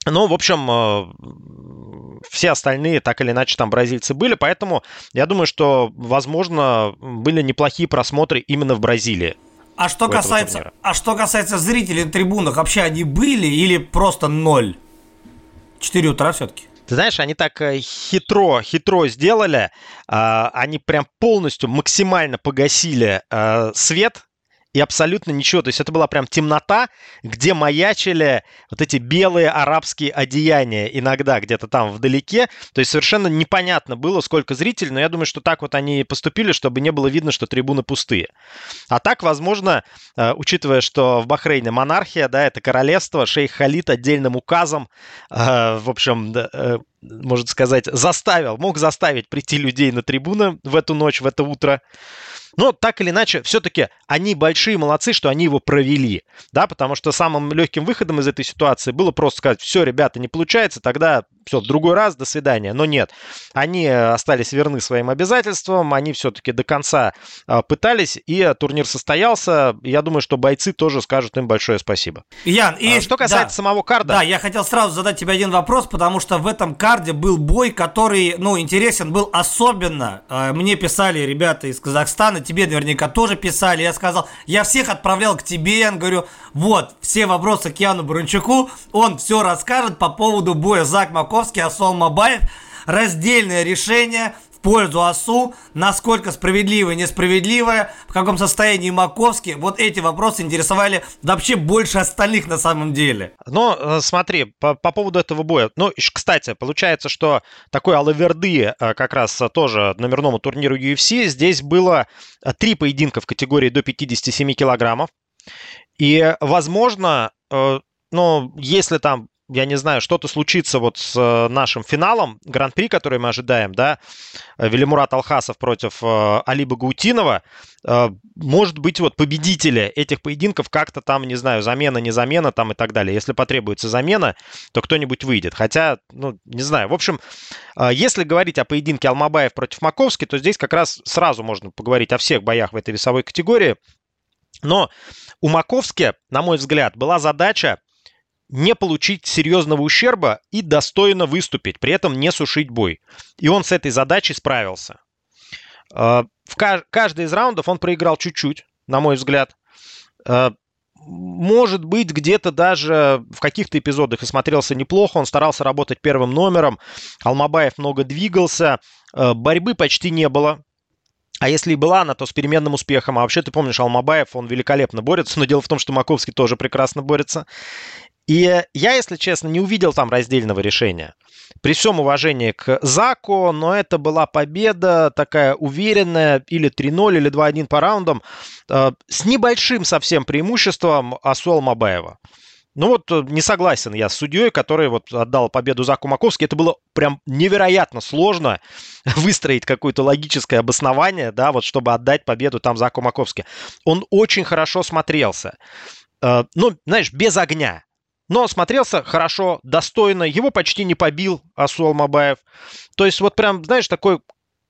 Ну, в общем, э, все остальные так или иначе там бразильцы были, поэтому я думаю, что, возможно, были неплохие просмотры именно в Бразилии. А что касается, а что касается зрителей на трибунах, вообще они были или просто ноль? Четыре утра все-таки. Ты знаешь, они так э, хитро, хитро сделали. А, они прям полностью максимально погасили э, свет и абсолютно ничего. То есть это была прям темнота, где маячили вот эти белые арабские одеяния иногда где-то там вдалеке. То есть совершенно непонятно было, сколько зрителей, но я думаю, что так вот они поступили, чтобы не было видно, что трибуны пустые. А так, возможно, э, учитывая, что в Бахрейне монархия, да, это королевство, шейх Халид отдельным указом, э, в общем, э, можно сказать, заставил, мог заставить прийти людей на трибуны в эту ночь, в это утро. Но так или иначе, все-таки они большие молодцы, что они его провели, да, потому что самым легким выходом из этой ситуации было просто сказать, все, ребята, не получается, тогда все, другой раз, до свидания. Но нет, они остались верны своим обязательствам, они все-таки до конца а, пытались, и турнир состоялся. Я думаю, что бойцы тоже скажут им большое спасибо. Ян, и... А, что касается да, самого карда... Да, я хотел сразу задать тебе один вопрос, потому что в этом карде был бой, который, ну, интересен был особенно. Мне писали ребята из Казахстана, тебе наверняка тоже писали. Я сказал, я всех отправлял к тебе, я говорю, вот, все вопросы к Яну Баранчуку, он все расскажет по поводу боя Зак Маковский, Асол Мабаев. Раздельное решение в пользу ОСУ, насколько справедливое, несправедливое, в каком состоянии Маковский. Вот эти вопросы интересовали вообще больше остальных на самом деле. Но э, смотри, по, по поводу этого боя. Ну, кстати, получается, что такой Алаверды э, как раз тоже номерному турниру UFC. Здесь было э, три поединка в категории до 57 килограммов. И, возможно, ну, если там я не знаю, что-то случится вот с э, нашим финалом Гран-при, который мы ожидаем, да, Велимурат Алхасов против э, Алиба Гаутинова, э, может быть, вот победители этих поединков как-то там, не знаю, замена, не замена там и так далее. Если потребуется замена, то кто-нибудь выйдет. Хотя, ну, не знаю. В общем, если говорить о поединке Алмабаев против Маковски, то здесь как раз сразу можно поговорить о всех боях в этой весовой категории. Но у Маковски, на мой взгляд, была задача не получить серьезного ущерба и достойно выступить, при этом не сушить бой. И он с этой задачей справился. А, в каждый из раундов он проиграл чуть-чуть, на мой взгляд. А, может быть, где-то даже в каких-то эпизодах и смотрелся неплохо. Он старался работать первым номером. Алмабаев много двигался. А, борьбы почти не было. А если и была она, то с переменным успехом. А вообще, ты помнишь, Алмабаев, он великолепно борется, но дело в том, что Маковский тоже прекрасно борется. И я, если честно, не увидел там раздельного решения. При всем уважении к Заку, но это была победа такая уверенная, или 3-0, или 2-1 по раундам, э, с небольшим совсем преимуществом Асуал Мабаева. Ну вот э, не согласен я с судьей, который вот отдал победу Заку Маковски. Это было прям невероятно сложно выстроить какое-то логическое обоснование, да, вот чтобы отдать победу там Заку Маковски. Он очень хорошо смотрелся. Э, ну, знаешь, без огня но смотрелся хорошо, достойно. Его почти не побил Асу Алмабаев. То есть вот прям, знаешь, такой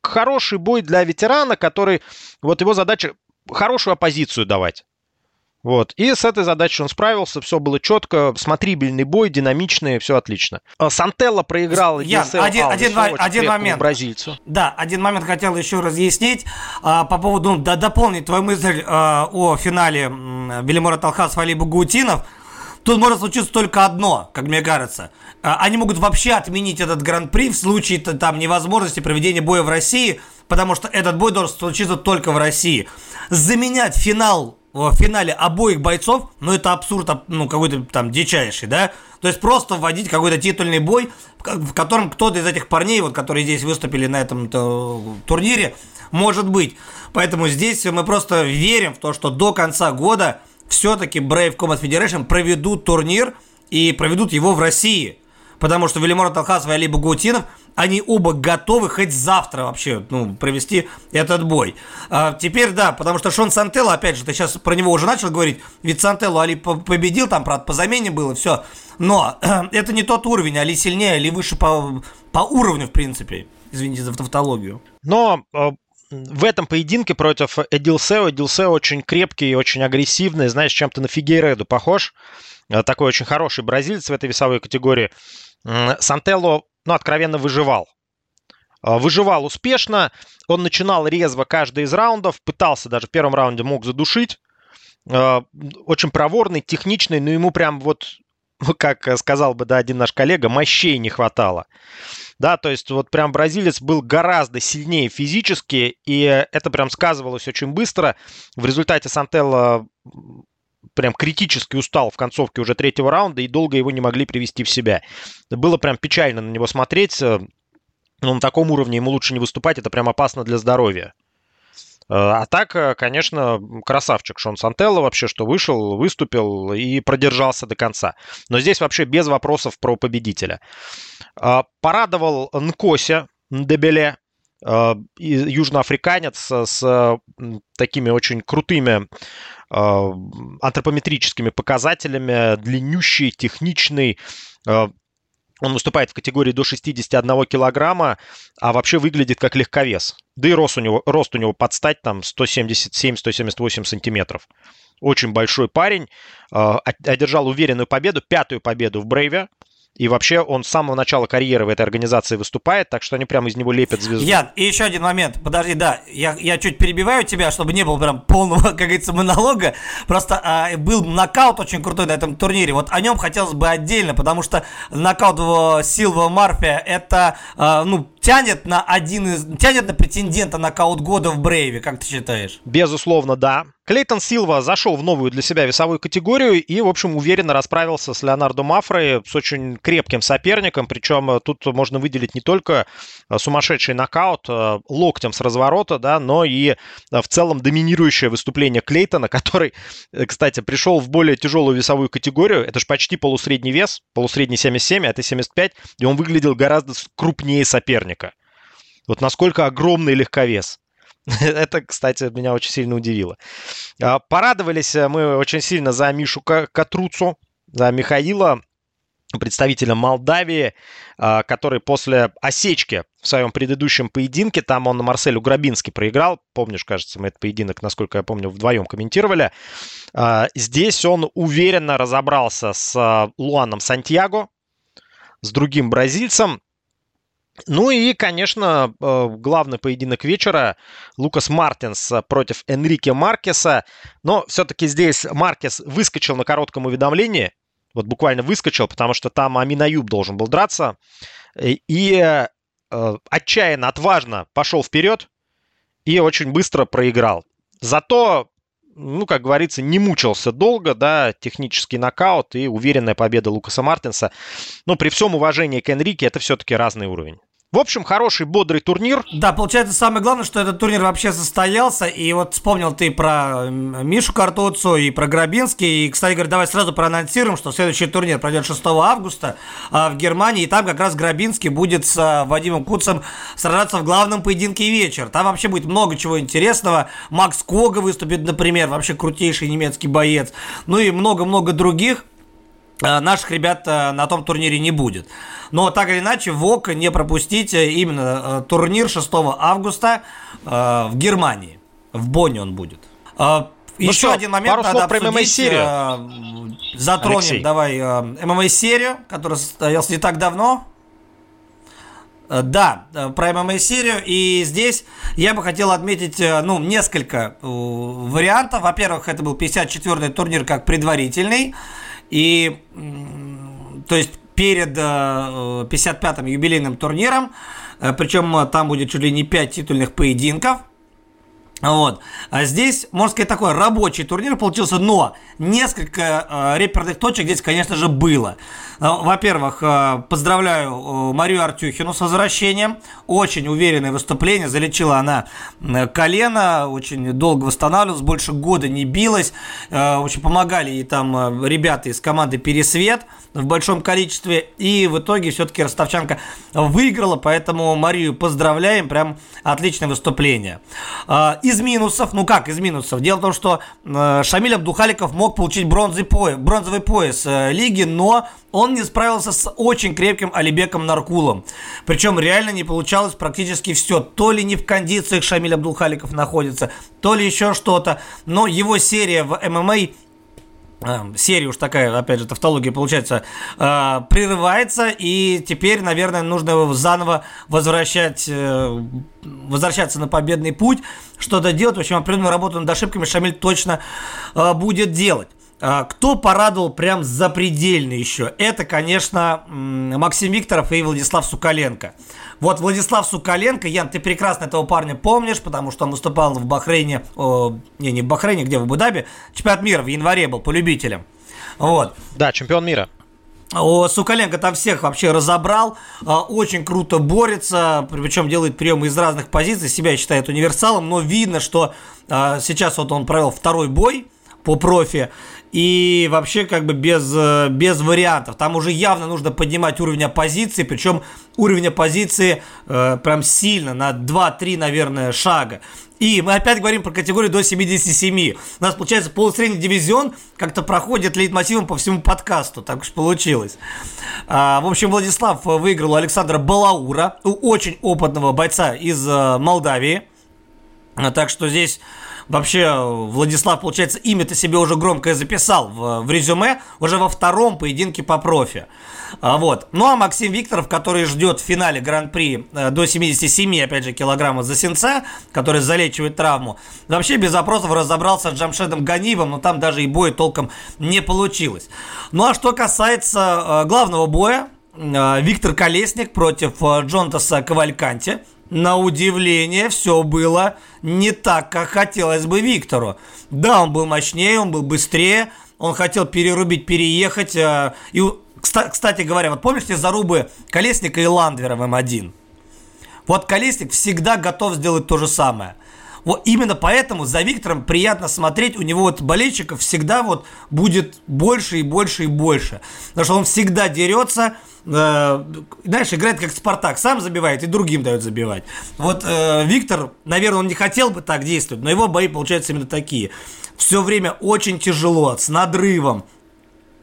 хороший бой для ветерана, который... Вот его задача хорошую оппозицию давать. Вот. И с этой задачей он справился, все было четко, смотрибельный бой, динамичный, все отлично. А Сантелло проиграл Я, один, один, один момент. бразильцу. Да, один момент хотел еще разъяснить а, по поводу, ну, да, дополнить твою мысль а, о финале Велимора Талхас Вали Багутинов. Тут может случиться только одно, как мне кажется. А, они могут вообще отменить этот гран-при в случае там невозможности проведения боя в России, потому что этот бой должен случиться только в России. Заменять финал в финале обоих бойцов, ну это абсурд, ну какой-то там дичайший, да? То есть просто вводить какой-то титульный бой, в котором кто-то из этих парней, вот которые здесь выступили на этом турнире, может быть. Поэтому здесь мы просто верим в то, что до конца года все-таки Brave Combat Federation проведут турнир и проведут его в России. Потому что Велимор Талхасов и Али Багутинов, они оба готовы хоть завтра вообще ну, провести этот бой. А, теперь да, потому что Шон Сантелло, опять же, ты сейчас про него уже начал говорить, ведь Сантелло Али победил, там, правда, по замене было, все. Но это не тот уровень, Али сильнее, Али выше по, по уровню, в принципе. Извините за тавтологию. Но а, в этом поединке против Эдилсео, Эдилсео очень крепкий и очень агрессивный, знаешь, чем-то на Фигейреду похож. Э, такой очень хороший бразилец в этой весовой категории. Сантелло, ну, откровенно выживал. Э, выживал успешно, он начинал резво каждый из раундов, пытался даже в первом раунде мог задушить. Э, очень проворный, техничный, но ему прям вот как сказал бы, да, один наш коллега, мощей не хватало. Да, то есть вот прям бразилец был гораздо сильнее физически, и это прям сказывалось очень быстро. В результате Сантелло прям критически устал в концовке уже третьего раунда и долго его не могли привести в себя. Было прям печально на него смотреть. Но на таком уровне ему лучше не выступать, это прям опасно для здоровья. А так, конечно, красавчик Шон Сантелло вообще, что вышел, выступил и продержался до конца. Но здесь вообще без вопросов про победителя. А, порадовал Нкося Дебеле, а, южноафриканец с такими очень крутыми а, антропометрическими показателями, длиннющий, техничный, он выступает в категории до 61 килограмма, а вообще выглядит как легковес. Да и рост у него, рост у него под стать там 177-178 сантиметров. Очень большой парень. Одержал уверенную победу, пятую победу в Брейве. И вообще он с самого начала карьеры в этой организации выступает, так что они прямо из него лепят звезду. Ян, и еще один момент. Подожди, да, я, я чуть перебиваю тебя, чтобы не было прям полного, как говорится, монолога. Просто а, был нокаут очень крутой на этом турнире. Вот о нем хотелось бы отдельно, потому что нокаут Силва Марфия это, а, ну, тянет на один из... тянет на претендента нокаут года в Брейве, как ты считаешь? Безусловно, да. Клейтон Силва зашел в новую для себя весовую категорию и, в общем, уверенно расправился с Леонардо Мафрой, с очень крепким соперником. Причем э, тут можно выделить не только э, сумасшедший нокаут э, локтем с разворота, да, но и в целом доминирующее выступление Клейтона, который, кстати, пришел в более тяжелую весовую категорию. Это же почти полусредний вес, полусредний 77, а это 75, и он выглядел гораздо крупнее соперника. Вот насколько огромный легковес. Это, кстати, меня очень сильно удивило. А, порадовались э, мы очень сильно за Мишу Катруцу, за Михаила, представителя Молдавии, а, который после осечки в своем предыдущем поединке, там он Марселю Грабинский проиграл, помнишь, кажется, мы этот поединок, насколько я помню, вдвоем комментировали. А, здесь он уверенно разобрался с Луаном Сантьяго, с другим бразильцем, ну и, конечно, э, главный поединок вечера Лукас Мартинс против Энрике Маркеса. Но все-таки здесь Маркес выскочил на коротком уведомлении. Вот буквально выскочил, потому что там Аминаюб должен был драться. И э, отчаянно, отважно пошел вперед и очень быстро проиграл. Зато, ну, как говорится, не мучился долго, да, технический нокаут и уверенная победа Лукаса Мартинса. Но при всем уважении к Энрике это все-таки разный уровень. В общем, хороший, бодрый турнир. Да, получается, самое главное, что этот турнир вообще состоялся. И вот вспомнил ты про Мишу Картоцу и про Грабинский. И, кстати говоря, давай сразу проанонсируем, что следующий турнир пройдет 6 августа а, в Германии. И там как раз Грабинский будет с а, Вадимом Куцем сражаться в главном поединке вечер. Там вообще будет много чего интересного. Макс Кога выступит, например, вообще крутейший немецкий боец. Ну и много-много других. А, наших ребят на том турнире не будет. Но так или иначе, ВОК не пропустите именно э, турнир 6 августа э, в Германии. В Бонне он будет. Э, ну Еще что, один момент пару надо про ММА-серию. Затронем, Алексей. давай, ММА-серию, которая состоялась не так давно. Да, про ММА-серию. И здесь я бы хотел отметить, ну, несколько вариантов. Во-первых, это был 54-й турнир как предварительный. И, то есть, перед 55-м э, юбилейным турниром. Э, Причем э, там будет чуть ли не 5 титульных поединков. Вот. А здесь, можно сказать, такой рабочий турнир получился, но несколько э, реперных точек здесь, конечно же, было. Во-первых, э, поздравляю э, Марию Артюхину с возвращением. Очень уверенное выступление. Залечила она э, колено, очень долго восстанавливалась, больше года не билась. Э, очень помогали ей там э, ребята из команды «Пересвет» в большом количестве. И в итоге все-таки ростовчанка выиграла, поэтому Марию поздравляем, прям отличное выступление. А, из минусов, ну как из минусов? Дело в том, что э, Шамиль Абдухаликов мог получить бронзовый пояс, бронзовый пояс э, лиги, но он не справился с очень крепким Алибеком Наркулом. Причем реально не получалось практически все. То ли не в кондициях Шамиль Абдулхаликов находится, то ли еще что-то. Но его серия в ММА серия уж такая, опять же, тавтология получается, э, прерывается, и теперь, наверное, нужно заново возвращать, э, возвращаться на победный путь, что-то делать. В общем, определенную работу над ошибками Шамиль точно э, будет делать. А, кто порадовал прям запредельно еще? Это, конечно, Максим Викторов и Владислав Сукаленко. Вот Владислав Сукаленко, Ян, ты прекрасно этого парня помнишь, потому что он выступал в Бахрейне, о, не, не в Бахрейне, где в Абу-Даби, чемпионат мира в январе был по любителям. Вот. Да, чемпион мира. О, Сукаленко там всех вообще разобрал, а, очень круто борется, причем делает приемы из разных позиций, себя считает универсалом, но видно, что а, сейчас вот он провел второй бой по профи, и вообще как бы без, э, без вариантов. Там уже явно нужно поднимать уровень оппозиции, причем уровень оппозиции э, прям сильно, на 2-3, наверное, шага. И мы опять говорим про категорию до 77. У нас, получается, полусредний дивизион как-то проходит лейтмотивом по всему подкасту. Так уж получилось. А, в общем, Владислав выиграл у Александра Балаура, очень опытного бойца из э, Молдавии. Так что здесь Вообще, Владислав, получается, имя-то себе уже громкое записал в, в резюме уже во втором поединке по профи. А, вот. Ну а Максим Викторов, который ждет в финале Гран-при э, до 77, опять же, килограмма за сенца, который залечивает травму, вообще без запросов разобрался с Джамшедом Ганиевым, но там даже и боя толком не получилось. Ну а что касается э, главного боя, э, Виктор Колесник против Джонтаса Кавальканти – на удивление, все было не так, как хотелось бы Виктору. Да, он был мощнее, он был быстрее, он хотел перерубить, переехать. Э, и, кстати говоря, вот помните зарубы Колесника и Ландвера в М1? Вот Колесник всегда готов сделать то же самое. Вот именно поэтому за Виктором приятно смотреть. У него вот болельщиков всегда вот будет больше и больше и больше. Потому что он всегда дерется, э, знаешь, играет как Спартак, сам забивает и другим дает забивать. Вот э, Виктор, наверное, он не хотел бы так действовать, но его бои получаются именно такие. Все время очень тяжело, с надрывом,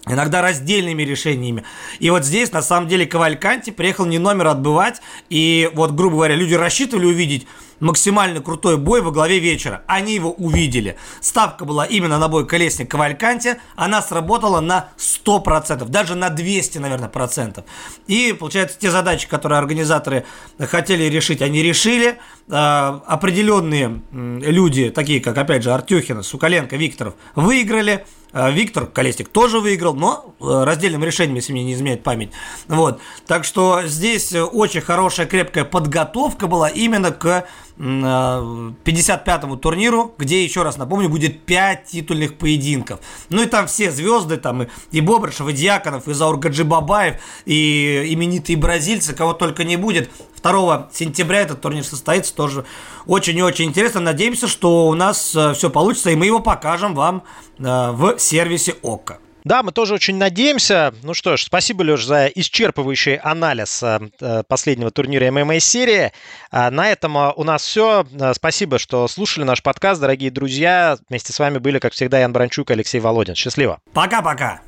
иногда раздельными решениями. И вот здесь, на самом деле, Кавальканти приехал не номер отбывать, и вот, грубо говоря, люди рассчитывали увидеть максимально крутой бой во главе вечера. Они его увидели. Ставка была именно на бой Колесник Кавальканти. Она сработала на 100%, даже на 200, наверное, процентов. И, получается, те задачи, которые организаторы хотели решить, они решили. А, определенные люди, такие как, опять же, Артюхина, Сукаленко, Викторов, выиграли. А, Виктор Колесник тоже выиграл, но э, раздельным решением, если мне не изменяет память. Вот. Так что здесь очень хорошая, крепкая подготовка была именно к 55-му турниру, где, еще раз напомню, будет 5 титульных поединков. Ну и там все звезды, там и, и Бобрышев, и Дьяконов, и Заур Гаджибабаев, и именитые бразильцы, кого только не будет. 2 сентября этот турнир состоится, тоже очень и очень интересно. Надеемся, что у нас э, все получится, и мы его покажем вам э, в сервисе ОККО. Да, мы тоже очень надеемся. Ну что ж, спасибо, Леш, за исчерпывающий анализ э, э, последнего турнира ММА-серии. А на этом э, у нас все. Спасибо, что слушали наш подкаст, дорогие друзья. Вместе с вами были, как всегда, Ян Бранчук и Алексей Володин. Счастливо. Пока-пока.